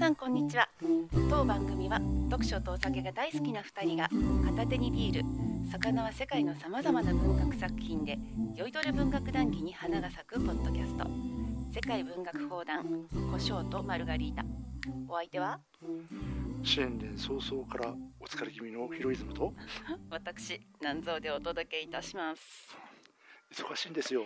皆さんこんにちは。当番組は読書とお酒が大好きな2人が片手にビール魚は世界のさまざまな文学作品で酔いどれ文学談義に花が咲くポッドキャスト。世界文学砲弾胡椒とマルガリータ。お相手は？新年早々からお疲れ気味のヒロイズムと 私南蔵でお届けいたします。忙しいんですよ。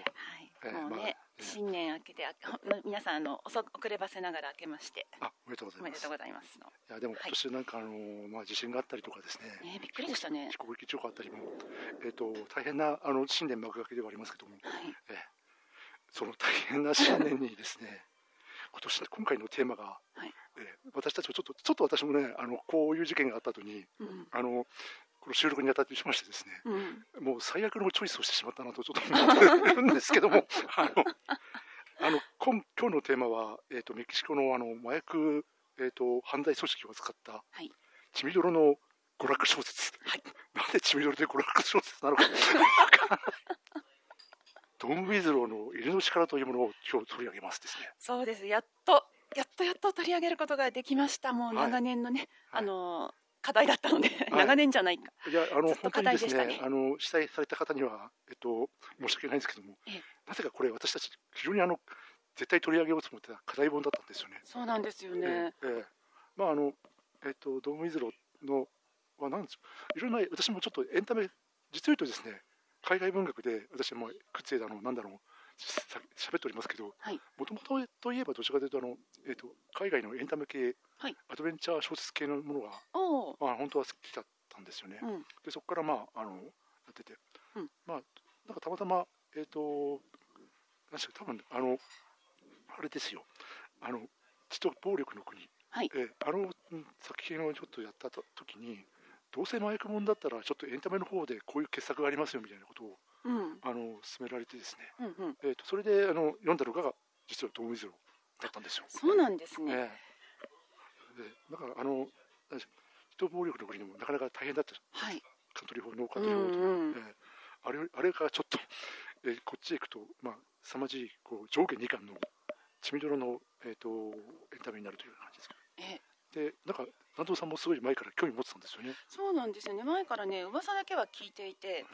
はい、もうね、新年明けて 皆さんあの遅遅ればせながら明けまして。あ、おめでとうございます。おめでとうございますの。いやでも今年なんかあのーまあ地震があったりとかですね。ねびっくりでしたね。飛行機事故あったりも、えっ、と大変なあの新年幕開けではありますけども、はい。えーその大変な新年にですね、今年今回のテーマが、はい。えー私たちもちょっとちょっと私もねあのこういう事件があった後にうん。あのこの収録にあたってしましてですね。うんもう最悪のチョイスをしてしまったなとちょっと思ってるんですけども、あの、あの今今日のテーマは、えっ、と、メキシコのあの麻薬、えっ、と、犯罪組織を扱った、はい血みどろの娯楽小説。はいなんで血みどろで娯楽小説なのか。ドン・ウィズローの犬の力というものを今日取り上げますですね。そうですやっとやっとやっと取り上げることができましたもうはい長年のね、はいあの課題だったので、い。長年じゃないか。いや、あの、本当にですね、あの、被災された方には、えっと、申し訳ないんですけどもええ、なぜかこれ私たち、非常にあの、絶対取り上げようと思ってた課題本だったんですよね。そうなんですよえね、えええまああのえっ、とドームイズロのはなんですいろんな私もちょっとエンタメ実を言うとですね海外文学で私もくっついだのなんだろうさ喋っておりますけどはい。もともとといえばどちらかというとあの、えっと海外のエンタメ系、はい。アドベンチャー小説系のものが、まあ、本当は好きだったんですよね。うん。でそこからまああのやってて、うん。まあなんかたまたまえっ、と何でし多分あのあれですよ。あの血と暴力の国、はい。えーあのうん作品をちょっとやったと時にどうせ麻薬もんだったらちょっとエンタメの方でこういう傑作がありますよみたいなことをうん。あの勧められてですね、うんうん。えー、とそれであの読んだのが実は「ドームイズロー」だったんですよ。そうなんですね、ええでだからあの何でしょう血と暴力の国でもなかなか大変だったはい。カントリー法ノーカうントリー法とんうん。えーあれあれがちょっと、えーこっちへ行くと、まあ凄まじいこう上下2巻の血みどろの、えー、とエンタメになるという感じですけえど、でなんか、南藤さんもすごい前から興味持ってたんですよね。そうなんですよね。前からね噂だけは聞いていて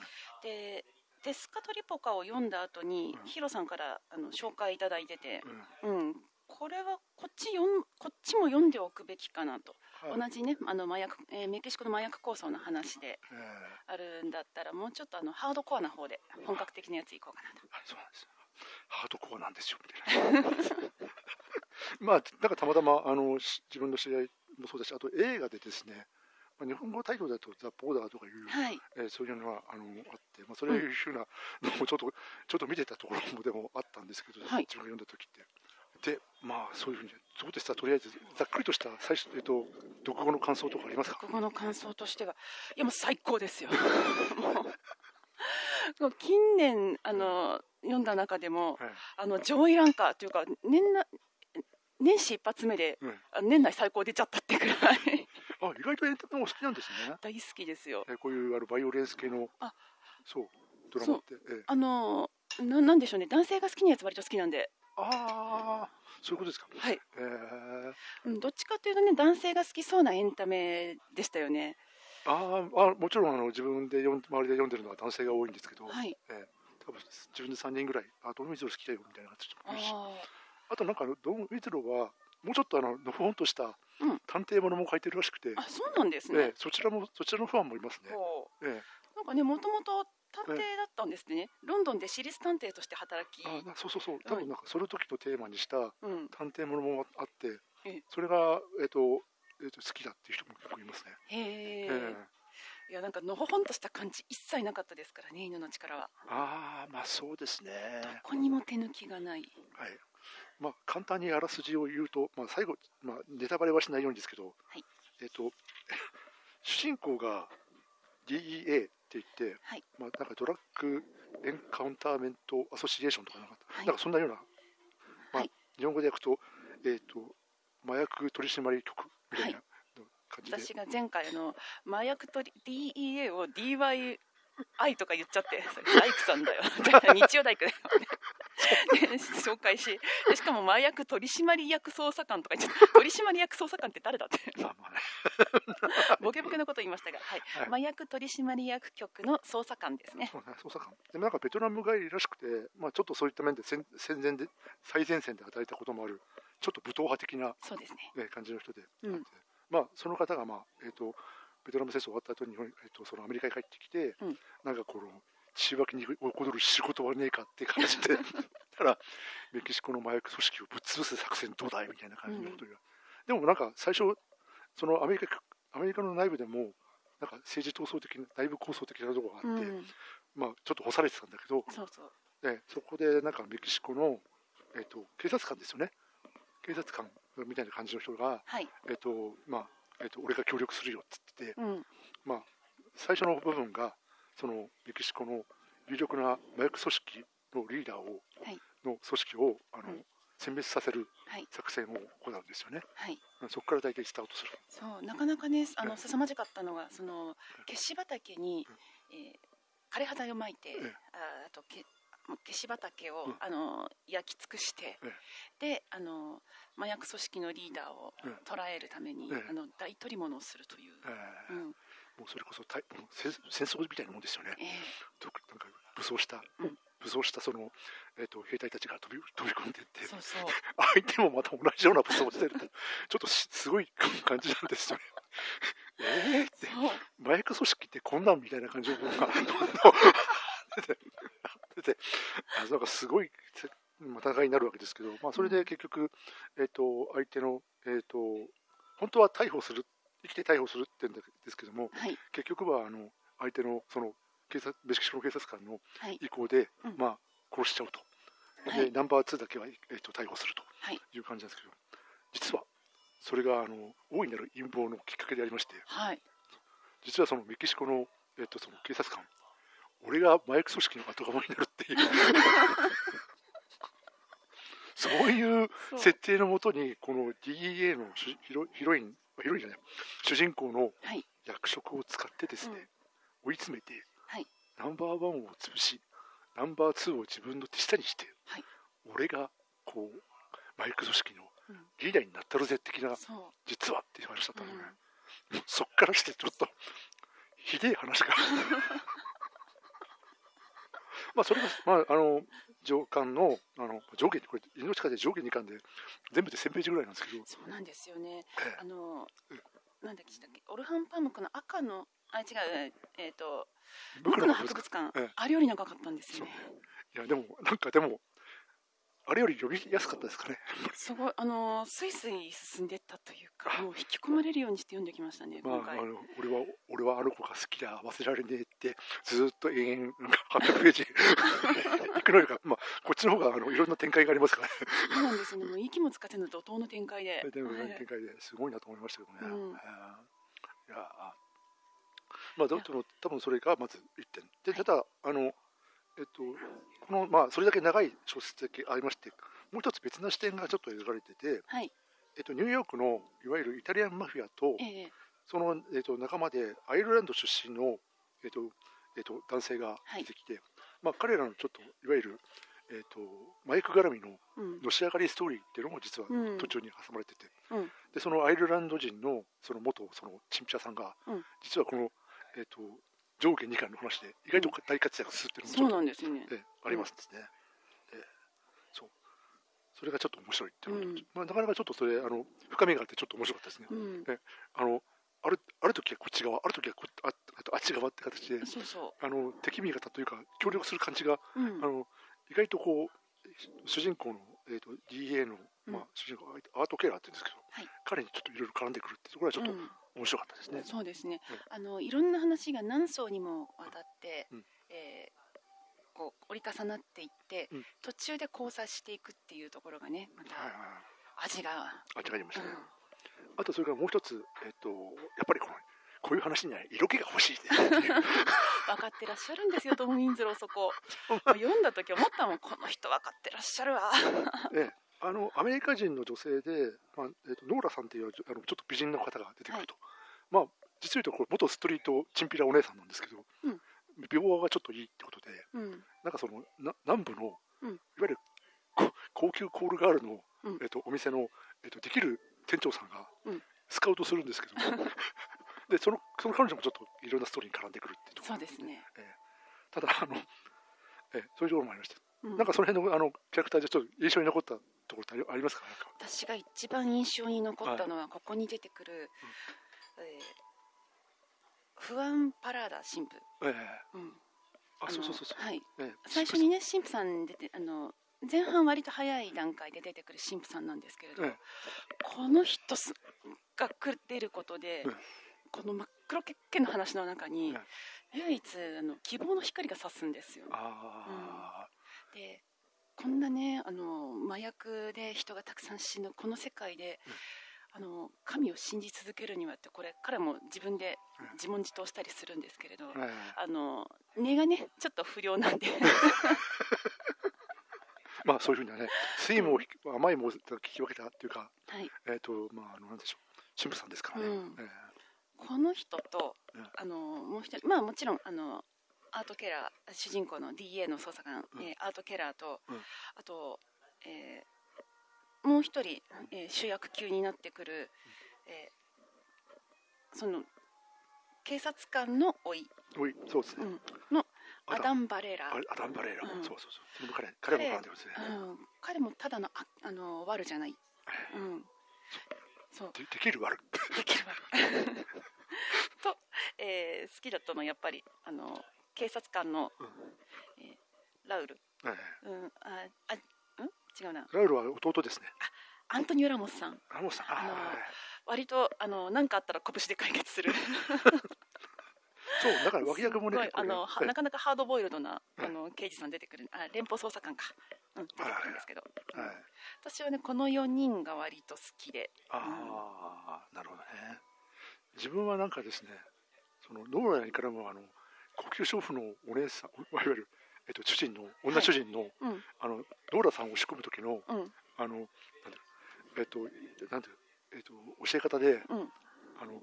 でデスカトリポカを読んだ後に、うん。ヒロさんからあの紹介いただいててうん。うんこれはこっち読んこっちも読んでおくべきかなと、はい。同じねあの麻薬、えーメキシコの麻薬構想の話でえーあるんだったらもうちょっとあのハードコアな方で本格的なやついこうかなと。あそうなんですよ。ハードコアなんですよみたいな。まあ、なんかたまたまあのし自分の知り合いもそうだし、あと映画でですね、まあ、日本語タイトルだと、ザ・ボーダーとかいう、はい。えーそういうのがあのあって、まあ、そういうふうなのもちょっと、ちょっと見てたところもでもあったんですけど、はい。自分が読んだ時って。で、まあ、そういうふうに、そうですとりあえず、ざっくりとした最初、えっと、読後の感想とかありますか？国語の感想としてはいやもう最高ですよ。もう近年あの読んだ中でもはい。あの上位ランカーというか年な年始一発目でうん。あ年内最高出ちゃったってくらい。あ、意外とエンタメも好きなんですね。大好きですよ。えーこういうあのバイオレンス系の、あ。そう、ドラマって。えーあのななんでしょうね。男性が好きなやつ割と好きなんで、ああ、そういうことですか。はい。えー。うん、どっちかというとね男性が好きそうなエンタメでしたよね。あーあ、もちろんあの自分で読ん周りで読んでるのは男性が多いんですけど、はい。えー多分自分で3人ぐらい、あ、ドン・ウィズロー好きだよみたいな人もいるし、ああとなんかドン・ウィズローは、もうちょっとあののほほんとしたうん。探偵ものも書いてるらしくて、あそうなんですえね。え、そちらもそちらのファンもいますね。ええ、なんかねもともと探偵だったんですね。ロンドンで私立探偵として働き。あなそうそうそう、多分なんかその時のテーマにしたうん。探偵ものもあってええ、それが、えっとえっと好きだっていう人も結構いますね。へえ。ええ。いやなんかのほほんとした感じ一切なかったですからね犬の力は。ああ、まあそうですね。どこにも手抜きがない。はい。まあ、簡単にあらすじを言うと、まあ、最後、まあ、ネタバレはしないようにですけど、はい。えっ、と、主人公が DEA 言って、はい。まあ、なんかドラッグエンカウンターメントアソシエーションとかなんか、はい。なんかそんなような、まあはい。日本語で訳すと、えっ、と、麻薬取締局みたいな感じで、私が前回あの麻薬取り DEA を DYI とか言っちゃってそれ 大工さんだよ。日曜大工だよ 紹介しでしかも麻薬取締役捜査官とか言っちゃった。取締役捜査官って誰だって。ボケボケのこと言いましたが、はい。はい。麻薬取締役局の捜査官ですね。捜査官。でもなんかベトナム帰りらしくて、まあ、ちょっとそういった面で戦戦前で最前線で働いたこともあるちょっと武闘派的な、そうですね。えー感じの人で、うん。まあ、その方が、まあえー、とベトナム戦争終わった後にえー、とそのアメリカに帰ってきて、うん。なんかこの血湧きに起こる仕事はねえかって感じで。だからメキシコの麻薬組織をぶっ潰す作戦どうだいみたいな感じのことが、でもなんか最初そのアメリカアメリカの内部でもなんか政治闘争的な内部構想的なところがあって、うん。まあ、ちょっと干されてたんだけど、そうでそこでなんかメキシコの、えっと警察官ですよね。警察官みたいな感じの人が、はい。えっとまあえっと俺が協力するよっつってて、うん。まあ、最初の部分がそのメキシコの有力な麻薬組織のリーダーを、はい。の組織をあの、うん殲滅させるはい。作戦を行うんですよね。はい。そこから大体スタートする。そうなかなかねあのええ。凄まじかったのがその消し畑に、えー枯れ葉剤をまいて、ええ。ああとけ消し畑を、うん。あの焼き尽くして、えであの麻薬組織のリーダーをええ。捕らえるために、ええ。あの大取り物をするという、えーうんもうそれこそ戦戦争みたいなもんですよね。ええ。となんか武装した、うん。武装したその、えっと兵隊たちが飛び飛び込んでいってそうそう。相手もまた同じような武装をしてるってちょっとしすごい感じなんですよね。えーって。麻薬組織ってこんなんみたいな感じのものが 出て出てあなんかすごい戦いになるわけですけど、まあ、それで結局、えっと相手の、えっと本当は逮捕する生きて逮捕するってんですけどもはい。結局はあの相手のその警察メキシコの警察官のはい。意向で、うん。まあ、殺しちゃうと、はい。でナンバー2だけは、えっと逮捕するとはい。いう感じなんですけど実はそれがあの大いなる陰謀のきっかけでありましてはい。実はそのメキシコの,、えっとその警察官俺が麻薬組織の後釜になるっていう。そういう設定のもとにこの DEA のヒロインヒロインじゃない主人公のはい。役職を使ってですね、追い詰めてはい。ナンバーワンを潰しナンバーツーを自分の手下にして、はい。俺がこう麻薬組織のうん。リーダーになったるぜ的なそう。実はっていう話だったので、うん。そっからしてちょっとひでえ話が まあそれが、まあ、あの上巻のあの上下にこれ命かで上下2巻で全部で1000ページぐらいなんですけど、そうなんですよね。えあのうんなんだっけしたっけオルハンパムクの赤のあ違うええっ、とえ僕の博物館、ええ。あれより長かったんですよね。いやでもなんかでもあれより読みやすかったですかね。すごいあのスイスイ進んでったというかもう引き込まれるようにして読んできましたねまあ、あの俺は俺はあの子が好きだ忘れられねえってずーっと延々なんか800ページ。いくのよりか、まあ、こっちの方があのいろんな展開がありますから。ねそうなんですよね。もう息も使っての怒涛の展開で、でもはい。展開ですごいなと思いましたけどね、うん。えー。いやまあどの多分それがまず1点。でただあのえっとこのまあそれだけ長い小説だけありましてもう一つ別な視点がちょっと描かれてて、はい。えっと、ニューヨークのいわゆるイタリアンマフィアとええその、えっと、仲間でアイルランド出身の、えっとえっと、男性が出てきて、まあ、彼らのちょっといわゆる、えっと、マイク絡みのうん。のし上がりストーリーっていうのも実はうん。途中に挟まれてて、うん。でそのアイルランド人のその元そのチンピラさんが、うん。実はこの、えっと上下2巻の話で意外と大活躍するっていうのそうもちょっなんですよね。と、えありますですね、でそう。それがちょっと面白いっていうのと、うん。まあ、なかなかちょっとそれあの深みがあってちょっと面白かったですね、うん。あのあるある時はこっち側ある時はこああとあっち側って形でそうそあの敵味方というか協力する感じが、う、うん。あの意外とこう主人公の、えー、と DA の、うん。まあ、主人公アート・ケラーって言うんですけど、はい。彼にちょっといろいろ絡んでくるってところはちょっとうん面白かったですね。そうですね。うん、あのいろんな話が何層にもわたって、うん。えーこう折り重なっていって、うん。途中で交差していくっていうところがねまはいはいた味が、はい、あ違いましたね、うん。あとそれからもう一つ、えっとやっぱりこのこういう話には色気が欲しい 分かってらっしゃるんですよトム・ウィンズローそこ。読んだ時思ったもんこの人分かってらっしゃるわ。ええあのアメリカ人の女性で、まあえっとノーラさんっていうあのちょっと美人の方が出てくると、まあ実を言うとこれ元ストリートチンピラお姉さんなんですけど、うん。美貌がちょっといいってことでうん。なんかそのな南部の、うん。いわゆる級コールガールの、うん。えっとお店の、えっとできる店長さんがうん。スカウトするんですけども、でそのその彼女もちょっといろんなストーリーに絡んでくるっていうところ。そうですね。ただあの、えそういうところもありました、うん。なんかその辺のあのキャラクターでちょっと印象に残ったところってありますか？私が一番印象に残ったのはここに出てくる、えーフアン・パラーダ神父、ええうん。あのそうそうそうそう、はい、ええ。最初にね神父さん出てあの前半割と早い段階で出てくる神父さんなんですけれど、ええ。この人すが来出ることで、うんこの真っ黒けっけの話の中に、唯一あの希望の光が差すんですよ。あでこんなねあの麻薬で人がたくさん死ぬこの世界で、あの神を信じ続けるにはってこれ彼も自分でうん。自問自答したりするんですけれど、あ、ええあの根がねちょっと不良なんで。まあそういうふうにはね酸いも甘いも聞き分けたっていうかはい。えっ、とまああのなんでしょう神父さんですからね、うん。えこの人とうん。あのもう一人まあもちろんあのアート・ケラー主人公の DA の捜査官、うん。えーアート・ケラーと、うん。あと、えーもう一人、えー主役級になってくる、えーその警察官の甥、えおいそうですね、うん、のアダン・バレーラあアダンバレーラ、うん。そうそうそう。彼彼も絡んでますね、うん、彼もただのああの悪じゃない、えうん、そう。えでできる悪。できる悪。と、えー好きだったのはやっぱりあの警察官の、うん。えーラウル、ええうん、ああん？違うな。ラウルは弟ですね。アントニオ・ラモスさん。ラモスさん。あのあ割とあの何かあったら拳で解決する。そうだから脇役もねあのはええなかなかハードボイルドなええあの刑事さん出てくる。あ連邦捜査官か、うん、出てくるんですけど、うんはい私はねこの4人が割と好きで。ああ、なるほどね。自分はなんかですねそのノーラに絡むあの高級娼婦のお姉さんいわゆる、えっと、主人の女主人の,、うん。あのノーラさんを仕込む時のうん。あのなんだえっとなんてえっと教え方でうん。あの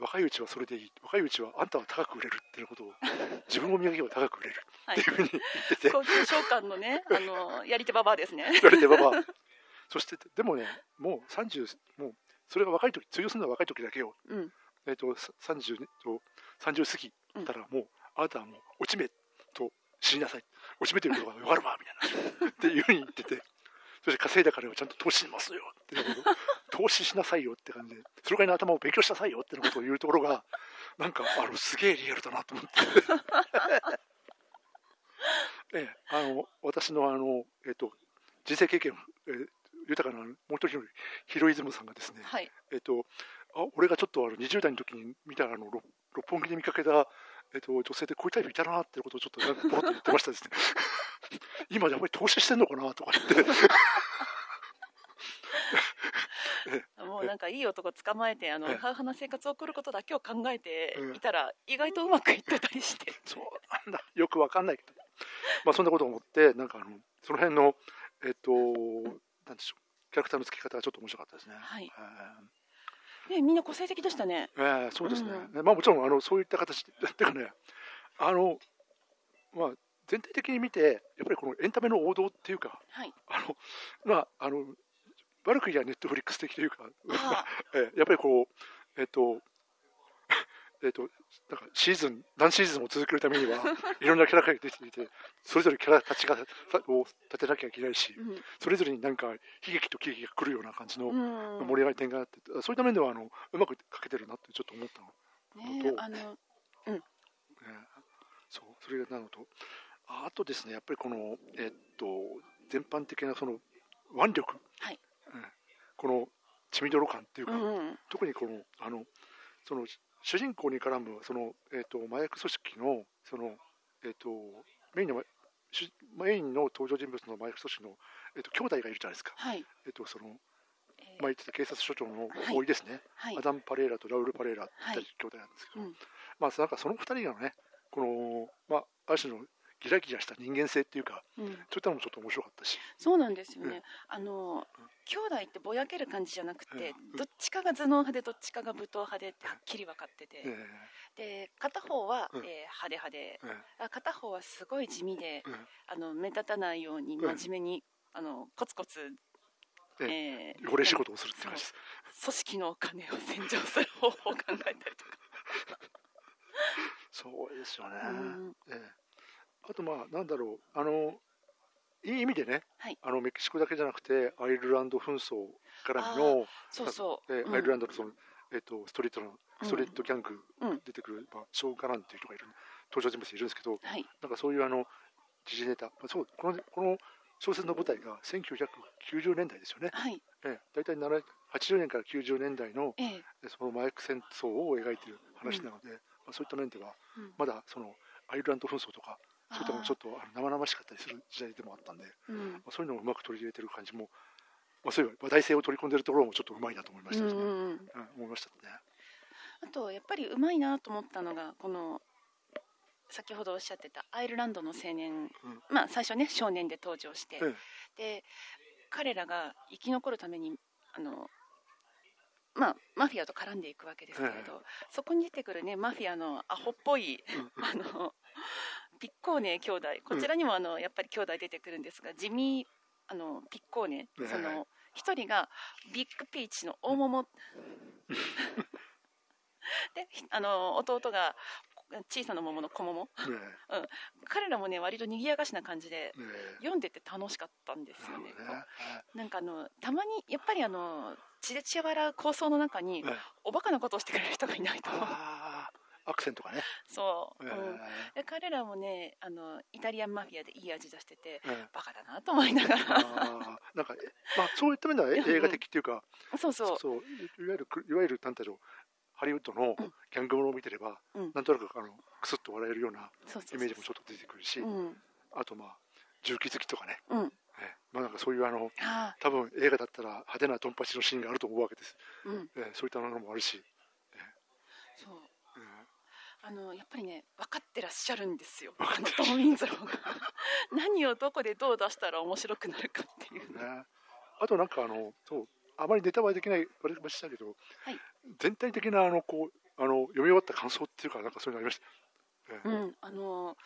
若いうちはそれでいい若いうちはあんたは高く売れるっていうことを 自分を磨けば高く売れるはいっていうふうに言ってて、高級召喚のねあのやり手ババアですね。言われてばばそしてでもねもう30もうそれが若い時通用するのは若い時だけよ。うん。えっとさ30と30過ぎたらもう、あなたはもう落ち目と死になさい。落ち目ということが分かるわみたいな。っていうふうに言ってて。そして稼いだ金はちゃんと投資しますよっていうこと投資しなさいよって感じでそれぐらいの頭を勉強しなさいよっていうことを言うところがなんかあのすげえリアルだなと思って。ええあの私のあの、えっと、人生経験、えー豊かなもう一人のヒロイズムさんがですね、はい。えっと、あ俺がちょっとあの20代の時に見たあの六六本木で見かけた、と、女性でこういうタイプいたなってことをちょっとなんかポロッと言ってましたですね。今やっぱり投資してんのかなとか言って。もうなんかいい男捕まえてあのええ。ハウハな生活を送ることだけを考えてうんいたら意外とうまくいってたりして。そうなんだ。よくわかんないけど。まあそんなことを思ってなんかあのその辺のえっとなんでしょう。キャラクターの付き方がちょっと面白かったですね。はい。えねみんな個性的でしたね。ーえーそうですね、うねまあもちろんあのそういった形でてかねあのまあ全体的に見てやっぱりこのエンタメの王道っていうかはい。あのまああの悪く言えばネットフリックス的というか、あ えーやっぱりこうえっ、とえっとなんかシーズン何シーズンも続けるためには いろんなキャラが出ていてそれぞれキャラたちがさを立てなきゃいけないしうん。それぞれになんか悲劇と喜劇が来るような感じのうん。盛り上がり点があって、そういった面ではあのうまくかけてるなってちょっと思ったの、とねあのね、そうそれなのとああとですねやっぱりこのえっと全般的なその腕力、はい。うん。この血みどろ感っていうか、うんうん。特にこのあのその主人公に絡むその、えっと麻薬組織のその、えっとメインの主メインの登場人物の麻薬組織の、えっと兄弟がいるじゃないですか、はい。えっとそのえーまあ、言ってた警察署長のはい甥ですね、はい。アダム・パレーラとラウル・パレーラってはい。兄弟なんですけど、うん。まあなんかその二人がねこの、まあ、ある種のギラギラした人間性っていうかうん。そういったのもちょっと面白かったし、そうなんですようん。ねあの兄弟ってぼやける感じじゃなくてうん。どっちかが頭脳派でどっちかが武闘派でってはっきり分かってて。えで片方はうん。えー派手派でええあ片方はすごい地味でええあの目立たないようにうん。真面目にあのコツコツ、ええ。ー汚れ仕事をするって感じです。組織のお金を洗浄する方法を考えたりとか、そうですよね。うん。ええあとまあなんだろうあのいい意味でね、はい。あのメキシコだけじゃなくてアイルランド紛争からのそうそう、うん。えアイルランドのその、えっとストリートのストリートギャングうん。出てくる、まあ、ショーン・カランっていう人がいる登場人物いるんですけどはい。なんかそういうあの時事ネタ、まあ、そうこのこの小説の舞台が1990年代ですよね、はい。ええ、大体7 80年から90年代のええ。えその麻薬戦争を描いている話なので、まあ、そういった面ではうん。まだそのアイルランド紛争とかそういったものちょっと、生々しかったりする時代でもあったんで、うん。まあ、そういうのをうまく取り入れてる感じも、まあ、そういう話題性を取り込んでるところもちょっとうまいなと思いましたね、うんうんうん。うん思いましたね。あとやっぱりうまいなと思ったのがこの先ほどおっしゃってたアイルランドの青年、まあ最初ね少年で登場して、えで彼らが生き残るためにあのまあ、マフィアと絡んでいくわけですけれど、そこに出てくるねマフィアのアホっぽいうん。あのピッコーネ兄弟。こちらにもあのやっぱり兄弟出てくるんですが地味あのピッコーネ。ねその一人がビッグピーチの大桃。であの弟が小さな桃の小桃。ね彼らもね割と賑やかしな感じで読んでて楽しかったんですよね。なんかあのたまにやっぱりあの血で血笑う構想の中にええ。おバカなことをしてくれる人がいないとアクセントがね、そう、えうん。で彼らもねあのイタリアンマフィアでいい味出しててええ。バカだなと思いながら。なんか、えまあ、そういった面ではえ映画的っていうか、そうそう。そういいわゆるくいわゆるなんだろうハリウッドのうん。ギャングものを見てれば、うん。なんとなくあのクスッと笑えるようなイメージもちょっと出てくるし、うん。あとまあ重機好きとかね、うん。えまあなんかそういうあのあ多分映画だったら派手なドンパチのシーンがあると思うわけです、あうん。えそういったものもあるし、あのやっぱりね分かってらっしゃるんですよ。トム・ウィンズローが。何をどこでどう出したら面白くなるかっていう。ね、あとなんかあのそうあまりネタバレできないあれましたけど、はい。全体的なあのこうあの読み終わった感想っていうかなんかそういうのありました、えうんあの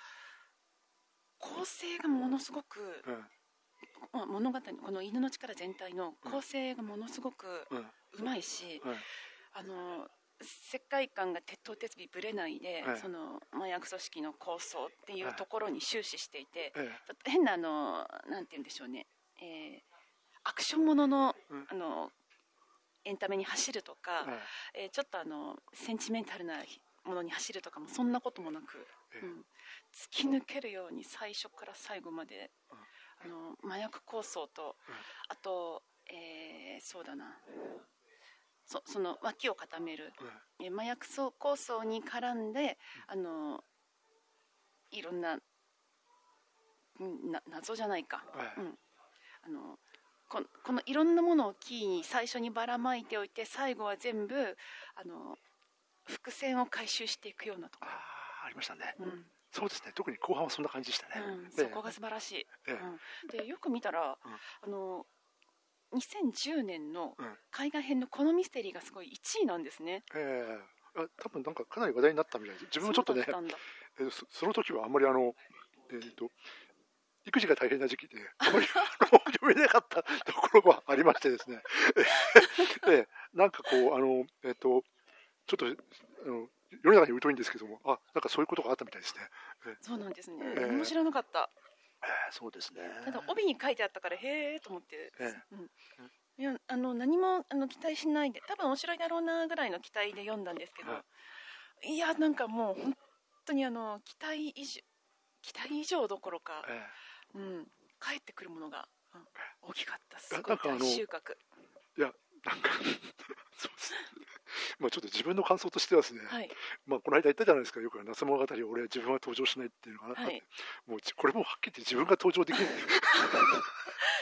構成がものすごく、えまあ、物語この犬の力全体の構成がものすごくええうまいし、ええ。あの世界観が鉄頭鉄尾ぶれないで、はいその麻薬組織の構想っていうところに終始していて、えちょっと変なあのなんて言うんでしょうね、えーアクションものの,、うん。あのエンタメに走るとか、ええ。えーちょっとあのセンチメンタルなものに走るとかもそんなこともなく、ええ。うん。突き抜けるように最初から最後まで、あの麻薬構想と、うん。あと、えーそうだなそその脇を固める、ええ。ー麻薬構想に絡んで、あのいろんなうんな謎じゃないか、ええ。うん、あのここのいろんなものをキーに最初にばらまいておいて最後は全部あの伏線を回収していくようなとこああありましたね。ろ、うん。そうですね。特に後半はそんな感じでしたね、うん、ええ。そこが素晴らしい、ええ。うん、でよく見たら、あの2010年のうん。海外編のこのミステリーがすごい1位なんですね。ええ。あ多分なんかかなり話題になったみたいです自分もちょっとねえーそその時はあんまりあの、えー、と育児が大変な時期であまり あの読めなかったところがありましてですね。ええなんかこうあのえっ、とちょっとあの世の中に疎いんですけどもあなんかそういうことがあったみたいですね、そうなんですね、ええ。何も知らなかったええそうですね。ただ帯に書いてあったからへえと思って、ええ。うん、いやあの何もあの期待しないで多分面白いだろうなぐらいの期待で読んだんですけど、、はい。やなんかもう本当にあの期待以上期待以上どころか、えうん、帰ってくるものが、うん大きかった。すやごい収穫。えいやなんか そうです まあちょっと自分の感想としてはですね、はい。まあ、この間言ったじゃないですか。よく夏物語を俺は自分は登場しないっていうのがあって、はい。もうこれもはっきり言って自分が登場できない。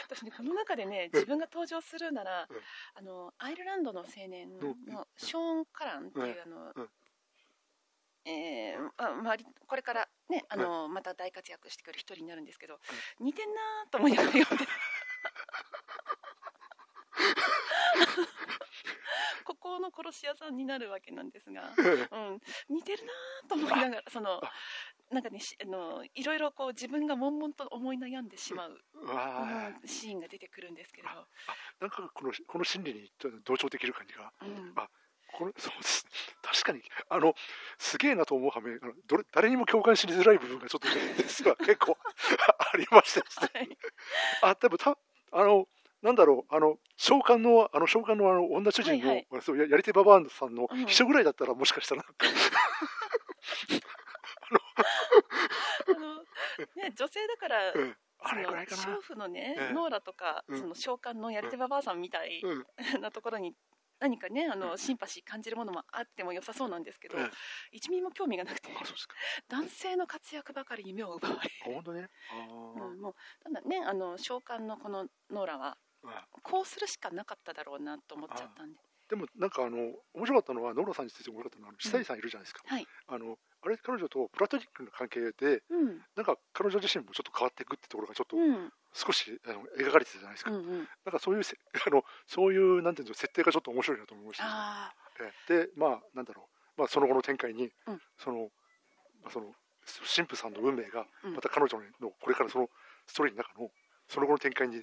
私ねこの中でね自分が登場するなら、うん。あのアイルランドの青年うん。のショーン・カランっていう、うん。あの、うん。えーあまあ、これからねあの、また大活躍してくる一人になるんですけど、似てんなーと思いながら読んで ここの殺し屋さんになるわけなんですが、うん、似てるなーと思いながらそのなんかねしあのいろいろこう自分が悶々と思い悩んでしまう、うシーンが出てくるんですけど、なんかこのこの心理に同調できる感じが。うん。あこれ そうです。ね確かにあのすげえなと思う反面あのどれ誰にも共感しづらい部分がちょっと実は結構ありましてですね。はい。あ多分たあのなんだろうあの召喚のあの召喚のあの女主人の、はいそうややり手ババアさんのうん秘書ぐらいだったらもしかしたら あのね、女性だから、うん。あれぐらいかな。娼婦のね、ええノーラとか、うん。その召喚のやり手ババアさんみたいうん。なところに何かねあのうん。シンパシー感じるものもあっても良さそうなんですけど、ええ一ミリも興味がなくて男性の活躍ばかりに目を奪われ、あ本当ね。うん、もうただねあの召喚のこのノーラはあこうするしかなかっただろうなと思っちゃったんで。でもなんかあの面白かったのはノーラさんについて面白かったのは久井さん。いるじゃないですか、はい。あのあれ彼女とプラトニックな関係でうん。なんか彼女自身もちょっと変わっていくってところがちょっとうん。少しあの描かれてたじゃないですか、うんうん。なんかそういうせあのそういうなんていうんですか設定がちょっと面白いなと思いました、でまあなんだろう、まあ、その後の展開に、うん。その、まあ、その神父さんの運命がうん。また彼女のこれからそのストーリーの中のその後の展開に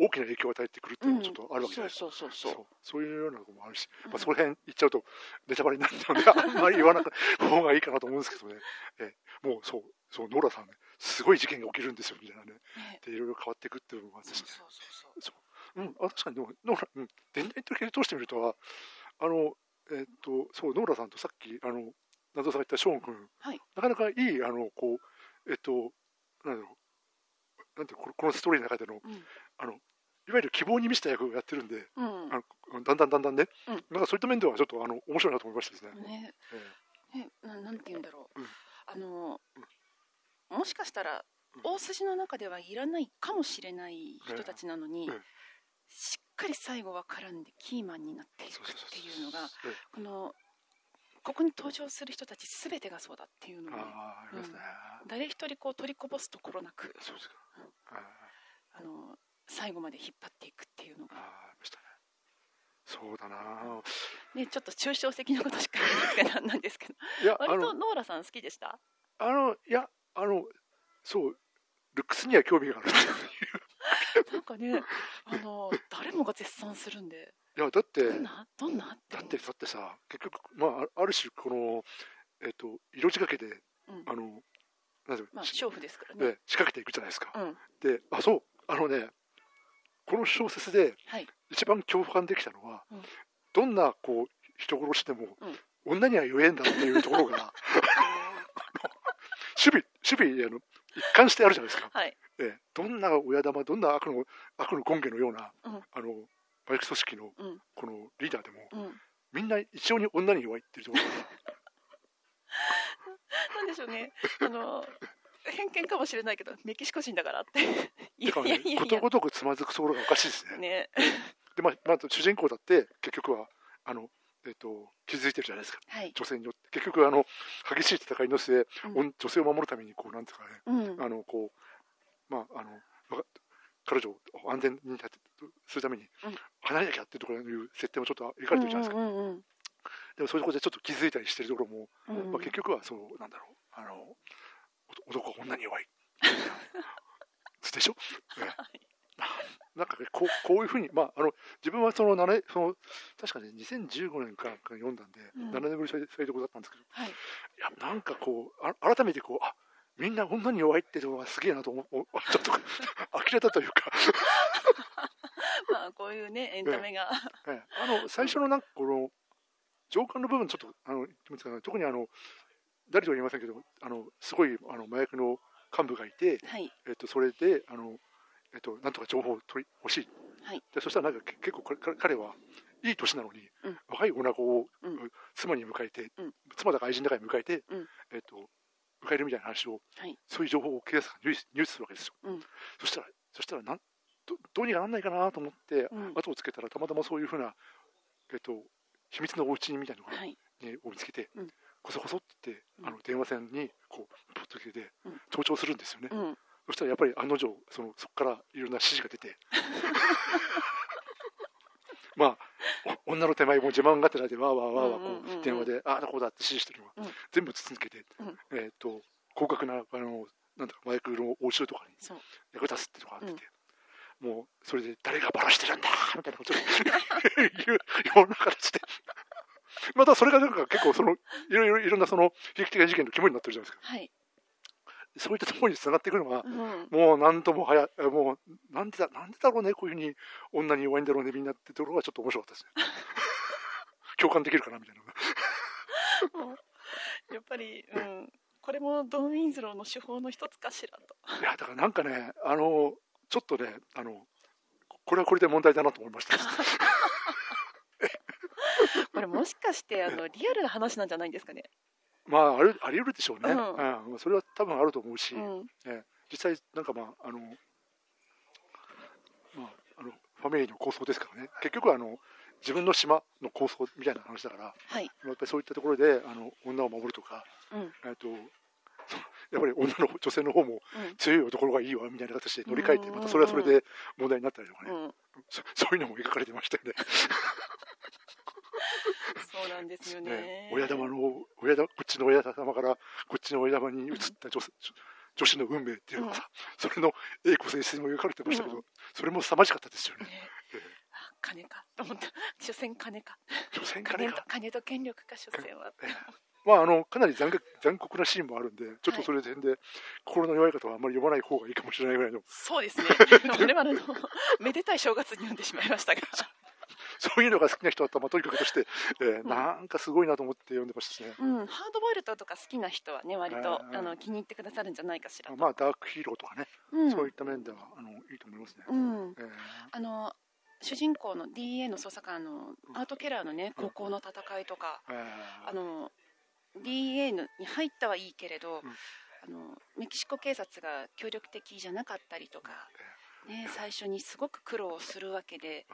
大きな影響を与えてくるっていうのがちょっとあるわけじゃないですか、そうそうそうそう。そう。いうようなところもあるし、うん。まあ、その辺言っちゃうとネタバレになっちゃうんで あんまり言わなく方がいいかなと思うんですけどね、ええ。もうそうそうノラさんねすごい事件が起きるんですよみたいなね。ねでいろいろ変わっていくっていうのもあってそうですねそう。そう。うん、あ確かにでもノーラ、うん、電電的に通してみるとあの、えっとそうノーラさんとさっきあの謎さんが言ったショーン君、はい。なかなかいいあのこうえっとなんだろう。なんてのこのストーリーの中でのうん。あのいわゆる希望に満ちた役をやってるんで、うん。あのだんだんだんだんね、うん。なんかそういった面ではちょっとあの面白いなと思いましたですね。ねえねななんて言うんだろう、うん。あの、もしかしたらうん。大筋の中ではいらないかもしれない人たちなのに、うんしっかり最後は絡んでキーマンになっていくっていうのがええ。このここに登場する人たち全てがそうだっていうのがねああありますね。誰一人こう取りこぼすところなく。そうですか。ああの最後まで引っ張っていくっていうのあが、ありましたね。そうだな。ね、ちょっと抽象的なことしか言えなくてなんですけどいやあ割とのノーラさん好きでした？あのいやあのそうルックスには興味があるっていう。なんかねあの誰もが絶賛するんでいやだってどんなどんなってだってだってさ結局まああある種このえっ、と色仕掛けでうんあのなんていうまあ娼婦ですからねで仕掛けていくじゃないですか。うんであそうあのねこの小説ではい。一番共感できたのは、うん。どんなこう人殺しでも、女には言えんだっていうところが 守備守備あの一貫してあるじゃないですか。はい。ええ。どんな親玉どんな悪の悪の根源のような、うん。あの麻薬組織のうん。このリーダーでも、うん。みんな一様に女に弱いっていうところが。なんでしょうね。あの偏見かもしれないけどメキシコ人だからって。いやいやいや。ことごとくつまずくところがおかしいですね。ね。でまあ、まあ、主人公だって結局はあの、えっと気づいてるじゃないですか。はい。女性によって。結局あの激しい戦いの末、うん。女女性を守るためにこうなんていうかね。うん。あのこうまああのわ彼女を安全にするためにうん。離れなきゃっていうところいう設定もちょっと描かれてるじゃないですか、うんうん。でもそういうところでちょっと気づいたりしてるところも、うんうん。まあ、結局はそうなんだろう。あのお男は女に弱い。でしょ、ええ。なんかねこうこういうふうに、まあ、あの自分はその7その確かね2015年かか読んだんで、うん。7年ぶりそういうそういうところだったんですけどはい。いやなんかこうあ改めてこうあみんな女に弱いってところがすげえなと思うおちょっと 呆れたというか、まあこういうねエンタメが。ええ。あの最初のなんかこの上官の部分ちょっとあの特にあの誰とは言いませんけどあのすごいあの麻薬の幹部がいて、はい。えっと、それであの、えっと、なんとか情報を取り欲しい。はい。でそしたらなんかけ結構彼はいい年なのに、うん。若い女子を、うん。妻に迎えて、うん。妻だか愛人だかに迎えて、うん。えっと、迎えるみたいな話を、はい。そういう情報を警察が入手するわけですよ、うん。そしたらそしたらなんどどうにかなんないかなと思って、うん。後をつけたらたまたまそういうふうな、えっと、秘密のお家みたいなのが、はい。ねを見つけて、うんこそこそって言って、うん。あの電話線にこうポッと入れて、うん。盗聴するんですよね、うん。そしたらやっぱり案の定そのそこからいろんな指示が出て。まあお女の手前も自慢がてらでわーわーわーわーこう電話でああだこうだって指示してるのが、うん。全部筒抜けて、うん。えー、と高額なあのなんだか麻薬の押収とかに役立つってとこあってて、もうそれで誰がバラしてるんだみたいなことを言う ような形で またそれがなんか結構そのいろいろいろんなその悲劇的な事件の肝になってるじゃないですか。はい、そういったところにつながってくるのがうん、もうなんともはやもうなんでだなんでだろうねこういうふうに女に弱いんだろうねみんなってところがちょっと面白かったですね。共感できるかなみたいな やっぱり、うん、これもドン・ウィンズローの手法の一つかしらと。いやだからなんかねあのちょっとねあのこれはこれで問題だなと思いました これもしかしてあのリアルな話なんじゃないんですかね？まああるあり得るでしょうね、うん。うん。それは多分あると思うし、うん、え実際なんかまああのまああのファミリーの構想ですからね。結局はあの自分の島の構想みたいな話だからはい、やっぱりそういったところであの女を守るとか、うん、えっと やっぱり女の女性の方もうん、強い男がいいわみたいな形で乗り換えてうんまたそれはそれで問題になったりとかね、うん、そ そういうのも描かれてましたよね。そうなんですよね。ね親玉の親玉こっちの親玉からこっちの親玉に移った女性女子の運命っていうのがさ、それの栄光性質も描かれてましたけど、うんそれも凄まじかったですよね。ね金かと思った。所詮金か。女性金と金と権力か所詮は。ええまああのかなり残酷残酷なシーンもあるんで、ちょっとそれで、で心の弱い方はあんまり読まない方がいいかもしれないぐらいのそうですね。我々のめでたい正月に読んでしまいましたが。そういうのが好きな人だったら、まあ、とにかくとして、えーん。なんかすごいなと思って読んでましたしね。うん、ハードボイルドとか好きな人はね割とうん。あの気に入ってくださるんじゃないかしらと。まあダークヒーローとかね、うん。そういった面ではあのいいと思いますね。うん、えー。あの主人公の DA の捜査官のアート・ケラーのね高校の戦いとか、えー。あの DA のに入ったはいいけれど、うん。あのメキシコ警察が協力的じゃなかったりとか、ね、最初にすごく苦労するわけで。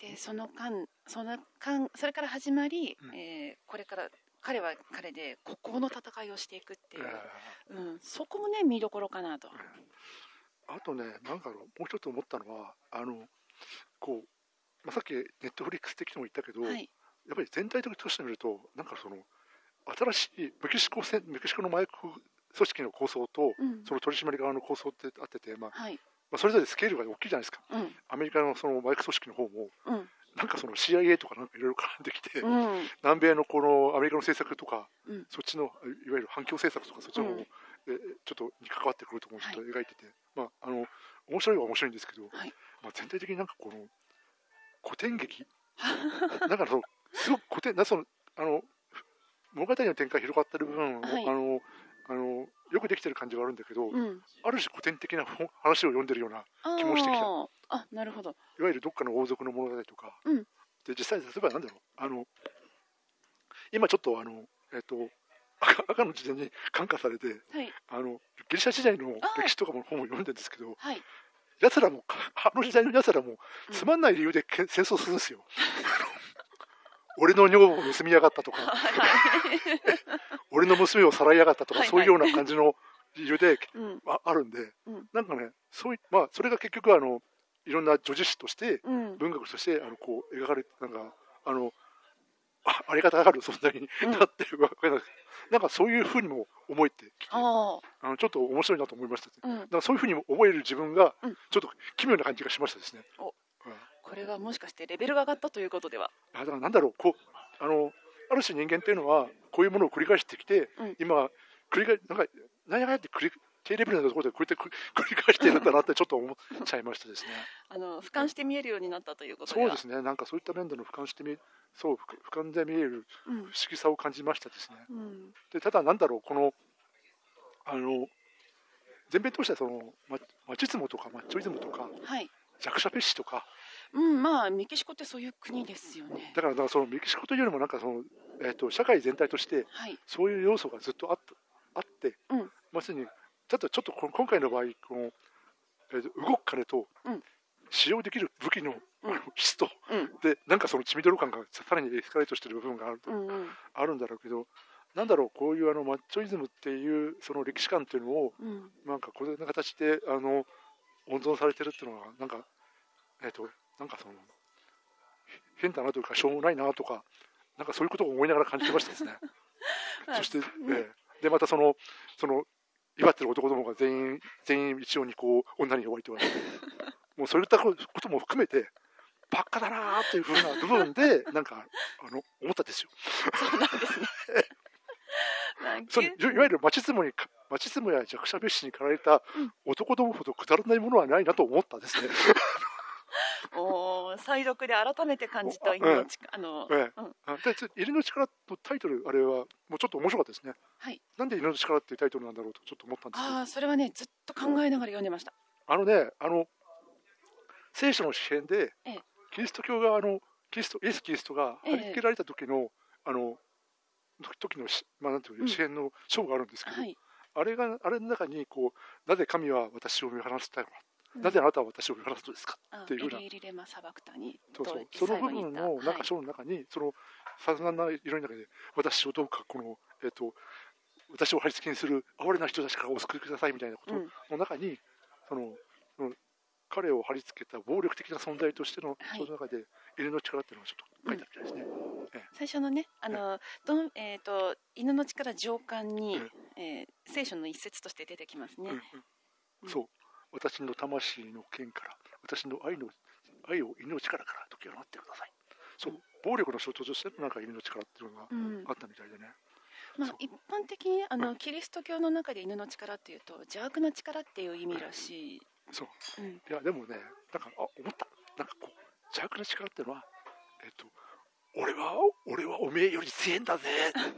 でその間その間それから始まり、うん。えーこれから彼は彼で国交の戦いをしていくってえいう、ーうん、そこもね見どころかなと。あとね、なんかもう一つ思ったのは、あのこうまあ、さっきネットフリックス的にも言ったけど、はい、やっぱり全体的として見ると、なんかその新しいメキシコ戦メキシコの麻薬組織の構想と、うん。その取締り側の構想ってあってて、まあはいまあ、それぞれスケールが大きいじゃないですか、うん。アメリカのその麻薬組織の方も、うん。なんかその CIA とかなんかいろいろ絡んできて、うん。南米のこのアメリカの政策とか、うん。そっちのいわゆる反共政策とか、そっちの方も、うん。えちょっとに関わってくるところをちょっはと描いてて、まあ、あの面白いは面白いんですけど、はい。まあ、全体的になんかこの古典劇、なんかそのすごく古典なそのあの物語の展開広がってる部分、はい。あのあのよくできてる感じはあるんだけど、うん。ある種古典的な本話を読んでるような、あ気もしてきた。ーあなるほど。いわゆるどっかの王族の物語とか、うん。で実際、例えばなんだろう、あの今ちょっとあの、えっと赤赤の時代に感化されてはい。あの、ギリシャ時代の歴史とかも本を読んでるんですけど、はい。やつらも、あの時代のやつらもうん。つまんない理由でけ戦争するんですよ。俺の女房を盗みやがったとか、はい俺の娘をさらいやがったとか、はいはい。そういうような感じの理由でうん。ああるんで、うん。なんかね、そういまあ、それが結局あの、いろんな女子誌として、うん。文学としてあのこう描かれて、なんか、あの、あありがたがる存在にうん。なってるわけなんです、なんかそういうふうにも思えてきて、ああのちょっと面白いなと思いました、あうん。だからそういうふうにも思える自分がうん、ちょっと奇妙な感じがしましたですね。これがもしかしてレベルが上がったということでは？あだからなんだろうこうあのある種人間っていうのはこういうものを繰り返してきて、うん今繰り返なんか何やかって繰り低レベルなところでこうやって繰り返してるんだなってちょっと思っちゃいましたですね。あの俯瞰して見えるようになったということそうですね。なんかそういった面での俯瞰してみそうふ俯瞰で見えるうん不思議さを感じましたですね。うんでただなんだろうこのあの全編通してはそのママチズムとかマッチョイズムとかはい弱者蔑視とかうんまあメキシコってそういう国ですよね。だからだからそのメキシコというよりもなんかそのえっ、と社会全体としてはい。そういう要素がずっとあったあって、うん。まさにちょっとちょっと今回の場合この、えーと動く金とうん。使用できる武器の,、質とうん。でなんかその血みどろ感がさらにエスカレートしてる部分がある,、うんうん。あるんだろうけどなんだろうこういうあのマッチョイズムっていうその歴史観っていうのをうん。なんかこういう形であの温存されてるっていうのはなんかえっ、となんかその変だなというかしょうもないなとかなんかそういうことを思いながら感じてましたですね。そして、ええでまたそのその威張ってる男どもが全員全員一様にこう女に弱いと言われて もうそういったことも含めてバカだなーっていうふうな部分でなんかあの思ったんですよ。そうなんですね。まあそのいいわゆる町相撲にか町相撲や弱者蔑視に駆られた男どもほどくだらないものはないなと思ったんですね。おー再読で改めて感じたお犬の力、あの、ええ犬の力のタイトルあれはもうちょっと面白かったですね。はい。なんで犬の力っていうタイトルなんだろうとちょっと思ったんですけどああ、それはね、ずっと考えながら読んでました。あのね、あの、聖書の詩篇でええ、キリスト教が、あの、キリスト、イエス・キリストがええ貼り付けられた時の、あの、時のし、まあ、なんていう詩篇の章があるんですけど、はい。あれが、あれの中に、こう、なぜ神は私を見放したのか、うんなぜあなたは私を見放すのですか？あっていうふうな。そうそう。とその部分のなんはい。か章の中に、その散々な色の中で私をどうかこの、えっと私を貼り付けにする哀れな人たちからお救いくださいみたいなことうん。の中に、そのその彼を貼り付けた暴力的な存在としての、はい。その中で犬の力っていうのがちょっと書いてあるみたいですね。最初のね、あの、どん、えっ、と、犬の力上巻に、えー聖書の一節として出てきますね。そう私の魂の剣から私の愛の愛を犬の力から解き放ってください。そう暴力の象徴としてのなんか犬の力っていうのがうん。あったみたいでね。そう、まあ一般的にあのキリスト教の中で犬の力っていうと邪悪な力っていう意味らしい、そう。うん、いやでもねなんかあ思った。なんかこう邪悪な力っていうのはえっと俺は俺はおめえより強えんだぜ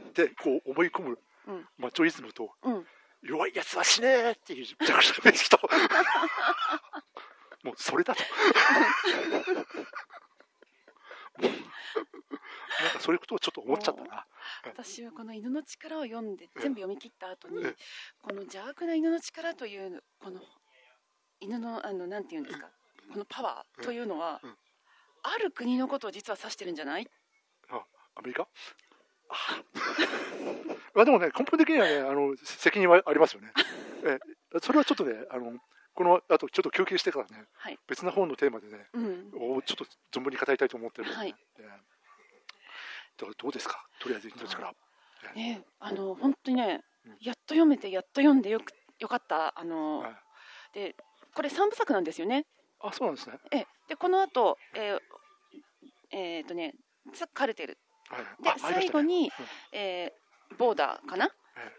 ってこう思い込むうん。マチョイズムとうん、弱いやつは死ねえっていう弱者の意識ともうそれだと。もうなんかそういうことをちょっと思っちゃったな。私はこの犬の力を読んで全部読み切った後にええ。この邪悪な犬の力というこの犬のあのなんていうんですかこのパワーというのはうん。ある国のことを実は指してるんじゃない？あアメリカ？あ まあでもね根本的にはねあの責任はありますよね。えそれはちょっとねあのこのあとちょっと休憩してからねはい、別な本のテーマでねうん、おちょっと存分に語りたいと思ってるんで、ね。はい。えーだからどうですか？とりあえず命から。ねあの本当にねうん。やっと読めてやっと読んでよくよかった。あの、はい。でこれ三部作なんですよね。あそうなんですね。えでこの後えーえーとねザ・カルテルはい。で最後に、うん。えーボーダーかな？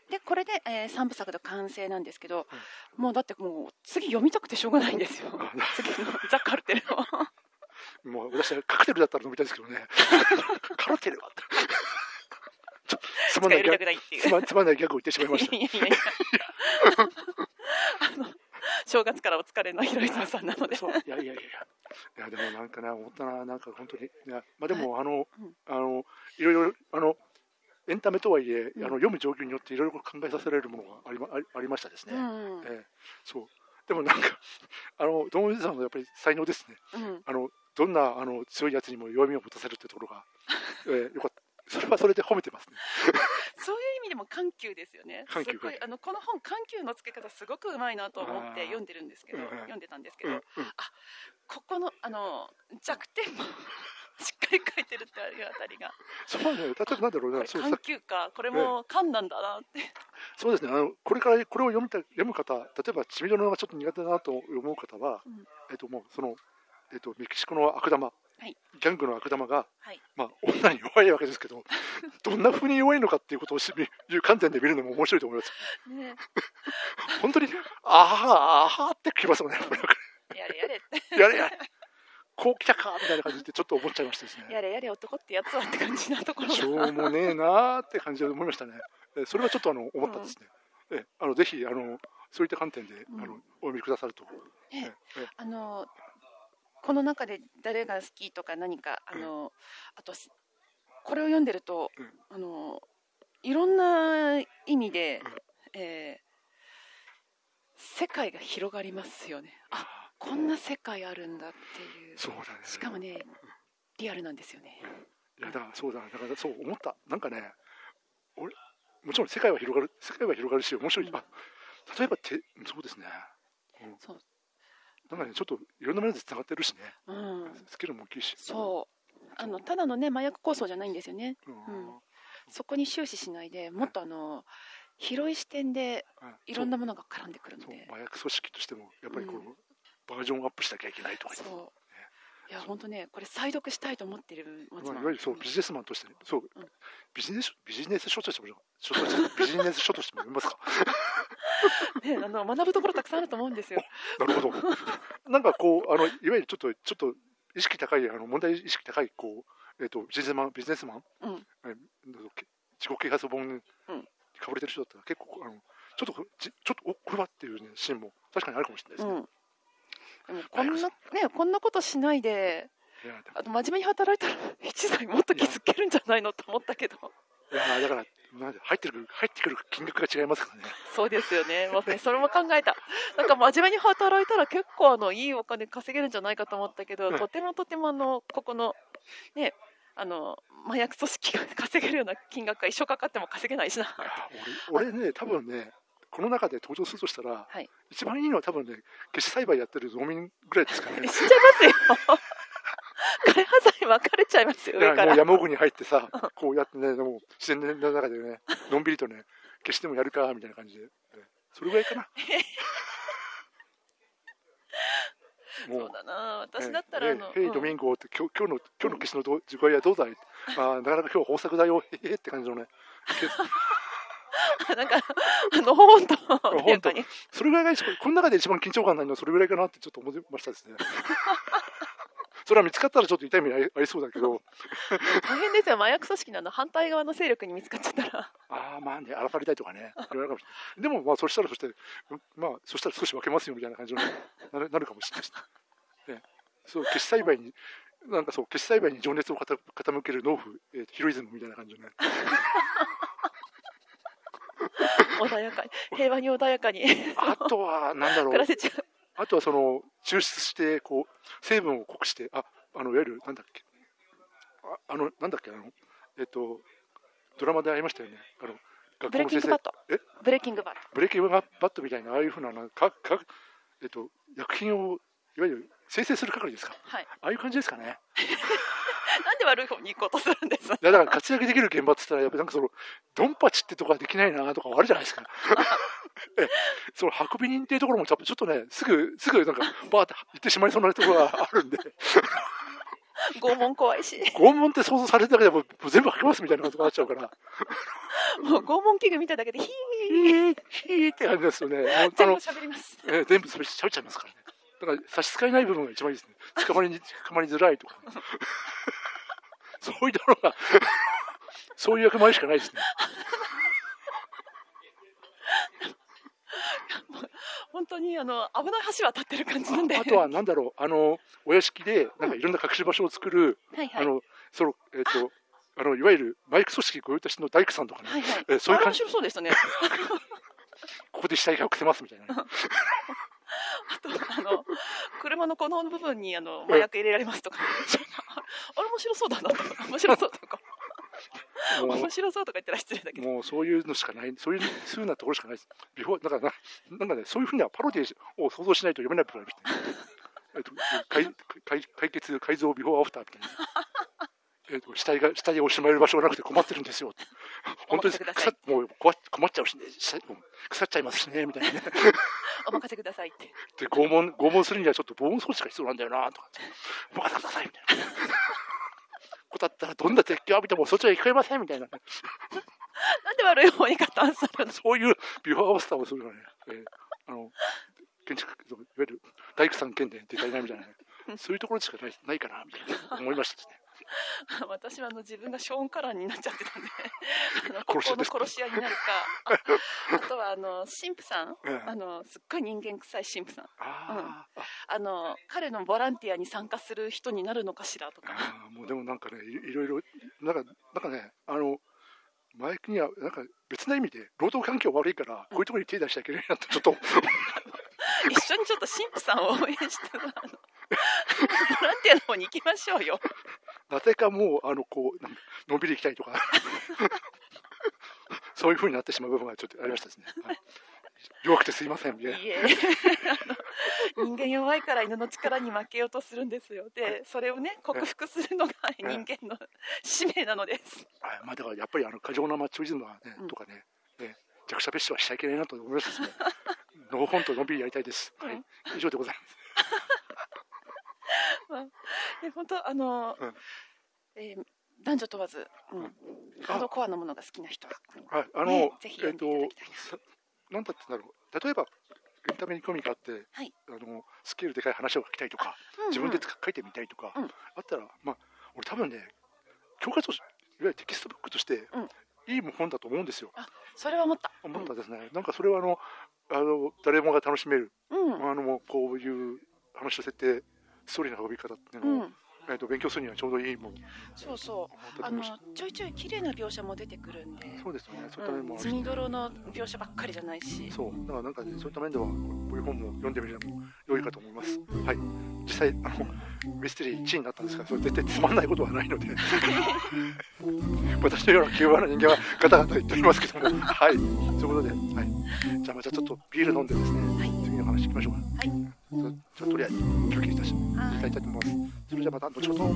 えでこれで、えー、3部作の完成なんですけど、もうだってもう次読みたくてしょうがないんですよ。あ次のザ・カルテルを。えもう私はカクテルだったら飲みたいですけどね。カルテルはって。つまんないギャグを言ってしまいました。いやいやいや。あの正月からお疲れのひろゆささんなので。そういやいやいやいや。でもなんかな思ったななんか本当にいやまあでも、あの、うん。あのいろいろあのエンタメとはいえ、うん。あの読む状況によっていろいろ考えさせられるものがありまありましたですね、うんええそう。でもなんか あのドームズさんのやっぱり才能ですね。うん。あのどんなあの強いやつにも弱みを持たせるってところが、ええよかったそれはそれで褒めてますね。そういう意味でも緩急ですよね。緩急すごいあのこの本緩急のつけ方すごくうまいなと思って読んでるんですけど、うんうん。読んでたんですけど、うんうん。ここのあの弱点も しっかり書いてるっていうあたりが、そうね。例えばなんだろうなそうさ緩急か。これも緩なんだなって。そうですね。あのこれからこれを読みた読む方例えば血みどろがちょっと苦手だなと思う方は、うん。えっともうそのえっとメキシコの悪玉、い。ギャングの悪玉がはい。まあ女に弱いわけですけど どんな風に弱いのかっていうことをしいう観点で見るのも面白いと思います。ね、本当にあーあーってきますよねこれやれやれ。ってやれやれ。こう来たかみたいな感じでちょっと思っちゃいましたですね。やれやれ男ってやつはって感じなところが。しょうもねえなーって感じで思いましたね。えそれはちょっとあの思ったんですね。えあのぜひあのそういった観点で、うん。あのお読みくださると。ねええ。あのこの中で誰が好きとか何かあの、あとすこれを読んでると、うん。あのいろんな意味で、うん。えー世界が広がりますよね。あこんな世界あるんだっていう。そうだね。しかもねリアルなんですよね。いやだからそうだだからそう思った。なんかね俺もちろん世界は広がる世界は広がるし面白い、うん。あ例えばてそうですね。うん。そうなんかねちょっといろんな面で繋がってるしね。うん。スキルも大きいし。そう。あのただのね麻薬構想じゃないんですよね。うん。うん。そこに終始しないでもっとあの広い視点でうん。いろんなものが絡んでくるので。麻薬組織としてもやっぱりこの、うん。バージョンアップしなきゃいけないとかそう。いや本当ねこれ再読したいと思ってるもちろんまあいわゆるそうビジネスマンとしてね。そう、うん。ビジネスビジネス書としてもビジネス書としても読みますか ねあの学ぶところたくさんあると思うんですよ。なるほど。なんかこうあのいわゆるちょっとちょっと意識高いあの問題意識高いこうえっ、とビジネスマンビジネスマン、うん。えなんだろうけ？自己啓発本かぶれてる人だったら結構あのちょっとじちょっとおこれはっていう、ね、シーンも確かにあるかもしれないですね。うん。でもこんなねこんなことしないであと真面目に働いたら一財もっと気づけるんじゃないのと思ったけど。いやだからなんで入ってくる入ってくる金額が違いますからね。そうですよね,、まあ、ねそれも考えた。なんか真面目に働いたら結構あのいいお金稼げるんじゃないかと思ったけど、うんとてもとてもあのここのねあの麻薬組織が稼げるような金額が一生かかっても稼げないしな。俺俺ね多分ねこの中で登場するとしたら、はい。一番いいのは多分ね消し栽培やってる農民ぐらいですかね。死んじゃいますよ開発剤分かれちゃいますよ上から。もう山奥に入ってさ、こうやってね、でも自然の中でね、のんびりとね、消してもやるかみたいな感じで、ね。それぐらいかな。もそうだな。私だったらあの、ドミンゴって、今日今日の今日の消しのどう具合はどうだい？あーなかなか今日は豊作だよ、へへって感じのね、なんか、あの、本当、当。やかに。それぐらいがこの中で一番緊張感ないのはそれぐらいかなってちょっと思いましたですね。それは見つかったらちょっと痛い目に ありそうだけど、大変ですよ、麻薬組織のあの反対側の勢力に見つかっちゃったら。ああ、まあね、荒らりたいとかね、いろいろかもしれない。でも、まあ、そしたら、そして、うんまあ、そしたら少し分けますよみたいな感じの、なるなるかもしれないね。ねそう、消し栽培に、なんかそう、消し栽培に情熱を傾傾ける農夫、えーヒロイズムみたいな感じのね。穏やかに、平和に穏やかにあとは、なんだろう暮ら、せちゃう。あとはその、抽出して、こう、成分を濃くして、あ、あの、いわゆる、なんだっけ、ああの、なんだっけ、あの、えっと、ドラマでありましたよね。あの、学ブレイキングバット。え？ブレイキングバット。ブレーキングバットみたいな、ああいうふうな、なんか、かえっと、薬品を、いわゆる生成する係ですか？はい。ああいう感じですかね。なんで悪い方に行こうとするんですいやだから活躍できる現場って言ったら、やっぱりなんかその、ドンパチってとこはできないなとかあるじゃないですか。えその運び人っていうところもちょっとちょっとね、すぐ、すぐなんか、バーって行ってしまいそうなところがあるんで、拷問怖いし。拷問って想像されるだけでも全部吐きますみたいなことになっちゃうから、もう拷問器具見ただけで、ヒヒーー、ヒーって感じですよね。全部の喋ります。えー全部それしゃべっちゃいますからね。だから差し支えない部分が一番いいですね。捕まりに、捕まりづらいとか。そういうところが、そういう役割しかないですね。本当にあの危ない橋渡ってる感じなんで。ああとはなんだろう、あの、お屋敷で、なんかいろんな隠し場所を作る、はいはい。あの、その、えっ、と、あの、いわゆるマイク組織御用達の大工さんとかね、はいはい。えそういう感じ面白そうでしたね。ここで死体が隠せますみたいなね。あとあの車のこの部分にあの麻薬入れられますとか、あれ面白そうだなとか。面白そうとか。も面白そうとか言ったら失礼だけう、ど。もうそういうのしかない、そういう、そういうなところしかないです。ビフォー、だからな、なんかね、そういうふうなパロディを想像しないと読めない部分があるみたいな。えっ解解決、改造、ビフォーアフターみたいな。えっと、死体が、死体をしまえる場所がなくて困ってるんですよ。本当に腐っもう困っちゃうしね、腐っちゃいますしね、みたいなね。お任せくださいってで、拷問、拷問するにはちょっと防音装置が必要なんだよな、とか。お任せください、みたいな。こたったらどんな絶叫を浴びてもそっちは聞こえません、みたいな。なんで悪い方に加担するの？そういうビフォーアフターをするのね。えーあの、建築、いわゆる大工さん兼でデザイナーみたいなね。そういうところしかないないかな、みたいな思いましたね。私はあの自分がショーン・カランになっちゃってたんで あのここの殺し屋になるか。ああとはあの神父さん。ええあのすっごい人間臭い神父さん。あー。ああの彼のボランティアに参加する人になるのかしらとか。もうでもなんかね、いいろいろ、なんか、なんかね、あの、前には、なんか別な意味で、労働環境悪いから、こういうところに手出しちゃいけないなって、ちょっと、一緒にちょっと神父さんを応援してボランティアの方に行きましょうよなぜかもう、あの、こう、のんびり行きたいとか、そういうふうになってしまう部分がちょっとありましたですね。はい、弱くてすいません、みたいな。いえ人間弱いから犬の力に負けようとするんですよでそれをね克服するのが人間の使命なのですはいまあ、だからやっぱりあの過剰なマッチョイズムはね、うんとかね、ね弱者別紙はしちゃいけないなと思いますね。のほほんとのんびりやりたいです。はいうん。以上でございます。で本当あの、うん。えー男女問わず、うん、ハードコアのものが好きな人。は、はい、あの、ねぜひえっ、と読んでいただきたいです、さなんだって言うんだろう。例えば、エンタメに興味があって、はい。あの、スケールでかい話を書きたいとか、自分で書いてみたいとか、うん。あったら、まあ、俺多分ね、教科書、いわゆるテキストブックとして、いい本だと思うんですよ。それは思った、思ったですね。なんかそれはあの、あの、誰もが楽しめる、うん。あの、こういう話の設定、ストーリーの運び方っていううのを、ん、えっ、と、勉強するにはちょうどいいもんそうそうあの。ちょいちょい綺麗な描写も出てくるんでそうですよね。そういった面もあるしうん、血みどろの描写ばっかりじゃないしそう、だからなんかね、そういった面では、こういう本も読んでみるのも良いかと思います。はい。実際、あの、ミステリー1位になったんですが、それ絶対つまんないことはないので、私のような気弱な人間はガタガタ言っておりますけども、はい。ということで、はい。じゃあまたちょっとビール飲んでですね、はい次の話行きましょうか。はいじゃあじゃあとりあえず休憩いたし、いはいきたいと思います。それじゃあまた後ほど。